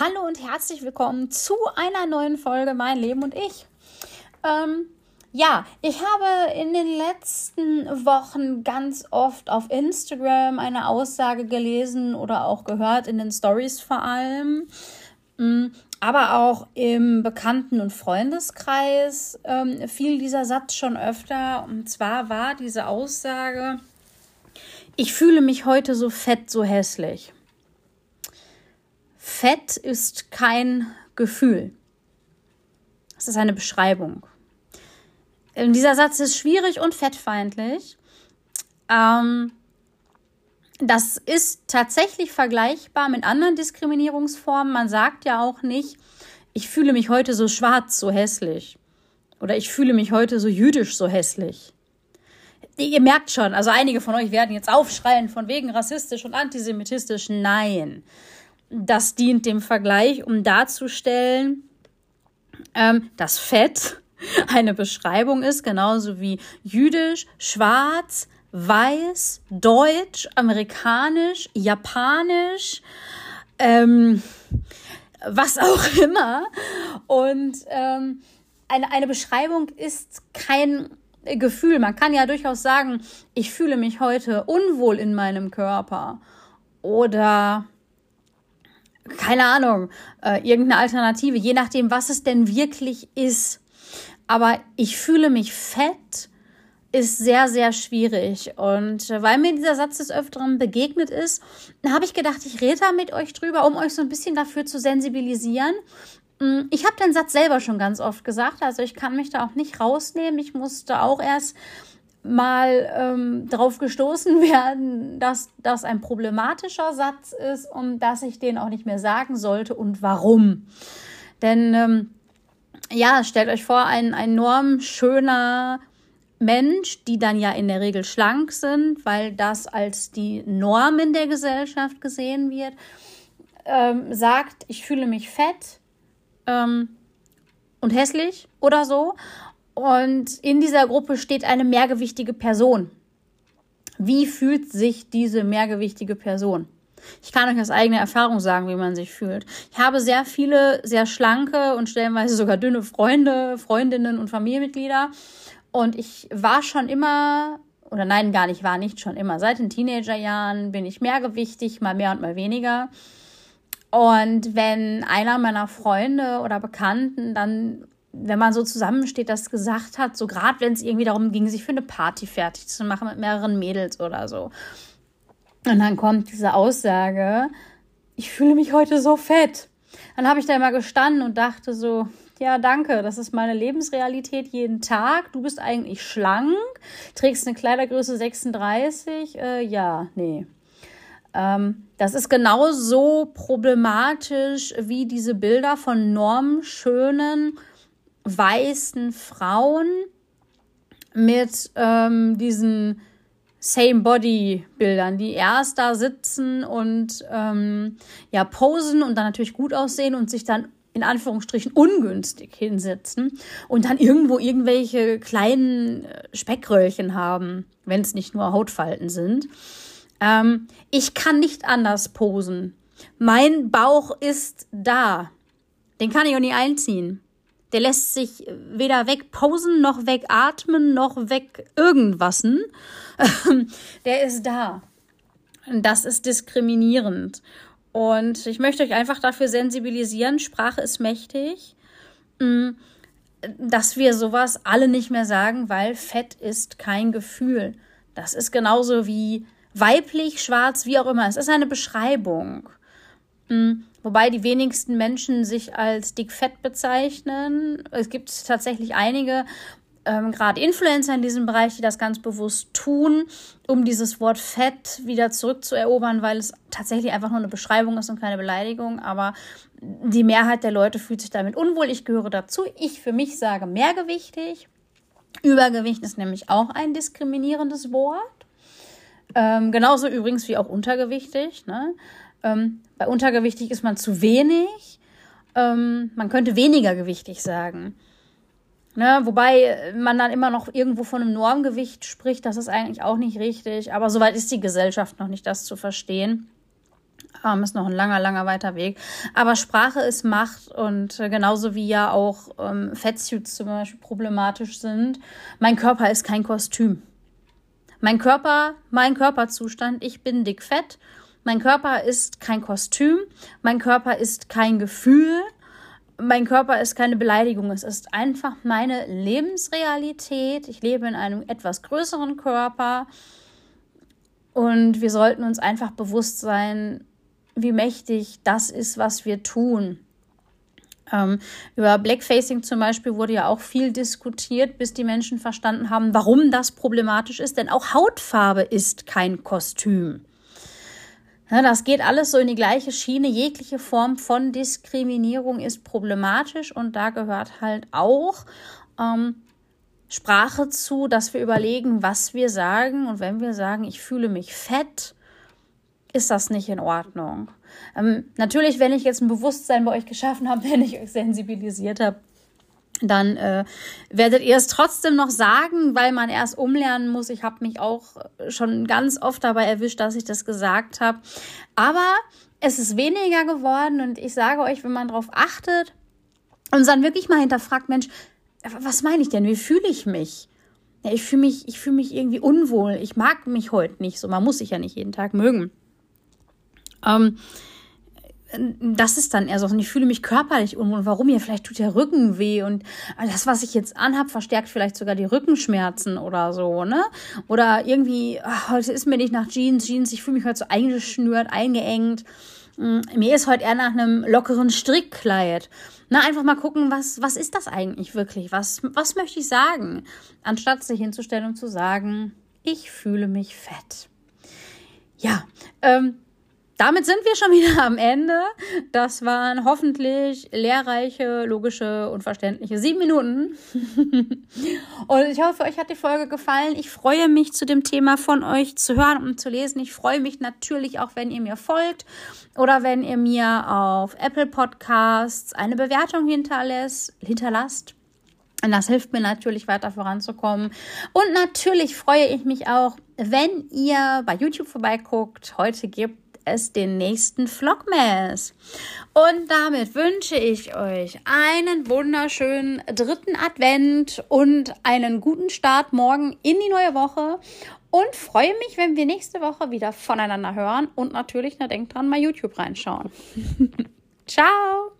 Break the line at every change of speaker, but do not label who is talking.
Hallo und herzlich willkommen zu einer neuen Folge Mein Leben und ich. Ähm, ja, ich habe in den letzten Wochen ganz oft auf Instagram eine Aussage gelesen oder auch gehört in den Stories vor allem, mm, aber auch im Bekannten- und Freundeskreis ähm, fiel dieser Satz schon öfter. Und zwar war diese Aussage, ich fühle mich heute so fett, so hässlich. Fett ist kein Gefühl. Es ist eine Beschreibung. Dieser Satz ist schwierig und fettfeindlich. Ähm, das ist tatsächlich vergleichbar mit anderen Diskriminierungsformen. Man sagt ja auch nicht, ich fühle mich heute so schwarz, so hässlich. Oder ich fühle mich heute so jüdisch, so hässlich. Ihr merkt schon, also einige von euch werden jetzt aufschreien von wegen rassistisch und antisemitistisch. Nein das dient dem Vergleich, um darzustellen, ähm, dass Fett eine Beschreibung ist, genauso wie jüdisch, schwarz, weiß, deutsch, amerikanisch, japanisch, ähm, was auch immer. Und ähm, eine, eine Beschreibung ist kein Gefühl. Man kann ja durchaus sagen, ich fühle mich heute unwohl in meinem Körper. Oder keine Ahnung, äh, irgendeine Alternative, je nachdem, was es denn wirklich ist. Aber ich fühle mich fett, ist sehr, sehr schwierig. Und äh, weil mir dieser Satz des Öfteren begegnet ist, habe ich gedacht, ich rede da mit euch drüber, um euch so ein bisschen dafür zu sensibilisieren. Mm, ich habe den Satz selber schon ganz oft gesagt, also ich kann mich da auch nicht rausnehmen. Ich musste auch erst mal ähm, darauf gestoßen werden, dass das ein problematischer Satz ist und dass ich den auch nicht mehr sagen sollte und warum. Denn ähm, ja, stellt euch vor, ein, enorm schöner Mensch, die dann ja in der Regel schlank sind, weil das als die Norm in der Gesellschaft gesehen wird, ähm, sagt, ich fühle mich fett ähm, und hässlich oder so und in dieser Gruppe steht eine mehrgewichtige Person. Wie fühlt sich diese mehrgewichtige Person? Ich kann euch aus eigener Erfahrung sagen, wie man sich fühlt. Ich habe sehr viele, sehr schlanke und stellenweise sogar dünne Freunde, Freundinnen und Familienmitglieder. Und ich war schon immer, oder nein, gar nicht, war nicht schon immer. Seit den Teenagerjahren bin ich mehrgewichtig, mal mehr und mal weniger. Und wenn einer meiner Freunde oder Bekannten dann wenn man so zusammensteht, das gesagt hat, so gerade wenn es irgendwie darum ging, sich für eine Party fertig zu machen mit mehreren Mädels oder so. Und dann kommt diese Aussage, ich fühle mich heute so fett. Dann habe ich da immer gestanden und dachte so, ja, danke, das ist meine Lebensrealität jeden Tag. Du bist eigentlich schlank, trägst eine Kleidergröße 36. Äh, ja, nee. Ähm, das ist genauso problematisch wie diese Bilder von normschönen, weißen Frauen mit ähm, diesen Same-Body-Bildern, die erst da sitzen und ähm, ja posen und dann natürlich gut aussehen und sich dann in Anführungsstrichen ungünstig hinsetzen und dann irgendwo irgendwelche kleinen äh, Speckröllchen haben, wenn es nicht nur Hautfalten sind. Ähm, ich kann nicht anders posen. Mein Bauch ist da. Den kann ich auch nicht einziehen. Der lässt sich weder wegposen, noch wegatmen, noch weg irgendwassen. Der ist da. Das ist diskriminierend. Und ich möchte euch einfach dafür sensibilisieren, Sprache ist mächtig, mm, dass wir sowas alle nicht mehr sagen, weil Fett ist kein Gefühl. Das ist genauso wie weiblich, schwarz, wie auch immer. Es ist eine Beschreibung. Wobei die wenigsten Menschen sich als dickfett bezeichnen. Es gibt tatsächlich einige, ähm, gerade Influencer in diesem Bereich, die das ganz bewusst tun, um dieses Wort Fett wieder zurückzuerobern, weil es tatsächlich einfach nur eine Beschreibung ist und keine Beleidigung. Aber die Mehrheit der Leute fühlt sich damit unwohl. Ich gehöre dazu. Ich für mich sage mehrgewichtig. Übergewicht ist nämlich auch ein diskriminierendes Wort. Ähm, genauso übrigens wie auch untergewichtig. Ne? Ähm, bei untergewichtig ist man zu wenig. Ähm, man könnte weniger gewichtig sagen. Ne, wobei man dann immer noch irgendwo von einem Normgewicht spricht, das ist eigentlich auch nicht richtig. Aber soweit ist die Gesellschaft noch nicht, das zu verstehen. Ähm, ist noch ein langer, langer weiter Weg. Aber Sprache ist Macht und äh, genauso wie ja auch ähm, Fettsuits zum Beispiel problematisch sind. Mein Körper ist kein Kostüm. Mein Körper, mein Körperzustand, ich bin dickfett. Mein Körper ist kein Kostüm. Mein Körper ist kein Gefühl. Mein Körper ist keine Beleidigung. Es ist einfach meine Lebensrealität. Ich lebe in einem etwas größeren Körper. Und wir sollten uns einfach bewusst sein, wie mächtig das ist, was wir tun. Ähm, über Blackfacing zum Beispiel wurde ja auch viel diskutiert, bis die Menschen verstanden haben, warum das problematisch ist. Denn auch Hautfarbe ist kein Kostüm. Ja, das geht alles so in die gleiche Schiene. Jegliche Form von Diskriminierung ist problematisch und da gehört halt auch ähm, Sprache zu, dass wir überlegen, was wir sagen. Und wenn wir sagen, ich fühle mich fett, ist das nicht in Ordnung. Ähm, natürlich, wenn ich jetzt ein Bewusstsein bei euch geschaffen habe, wenn ich euch sensibilisiert habe, dann äh, werdet ihr es trotzdem noch sagen, weil man erst umlernen muss. Ich habe mich auch schon ganz oft dabei erwischt, dass ich das gesagt habe. Aber es ist weniger geworden und ich sage euch, wenn man darauf achtet und dann wirklich mal hinterfragt, Mensch, was meine ich denn? Wie fühle ich mich? Ja, ich fühle mich, ich fühle mich irgendwie unwohl. Ich mag mich heute nicht so. Man muss sich ja nicht jeden Tag mögen. Ähm, das ist dann eher so. Und ich fühle mich körperlich unwohl. Warum hier? Vielleicht tut der Rücken weh. Und das, was ich jetzt anhab, verstärkt vielleicht sogar die Rückenschmerzen oder so, ne? Oder irgendwie, ach, heute ist mir nicht nach Jeans, Jeans, ich fühle mich heute so eingeschnürt, eingeengt. Mm, mir ist heute eher nach einem lockeren Strickkleid. Na, einfach mal gucken, was, was ist das eigentlich wirklich? Was, was möchte ich sagen? Anstatt sich hinzustellen und zu sagen, ich fühle mich fett. Ja, ähm, damit sind wir schon wieder am Ende. Das waren hoffentlich lehrreiche, logische und verständliche sieben Minuten. und ich hoffe, euch hat die Folge gefallen. Ich freue mich zu dem Thema von euch zu hören und zu lesen. Ich freue mich natürlich auch, wenn ihr mir folgt oder wenn ihr mir auf Apple Podcasts eine Bewertung hinterlässt, hinterlasst. Und das hilft mir natürlich weiter voranzukommen. Und natürlich freue ich mich auch, wenn ihr bei YouTube vorbeiguckt. Heute gibt es den nächsten Vlogmas. Und damit wünsche ich euch einen wunderschönen dritten Advent und einen guten Start morgen in die neue Woche. Und freue mich, wenn wir nächste Woche wieder voneinander hören. Und natürlich, na, denkt dran, mal YouTube reinschauen. Ciao!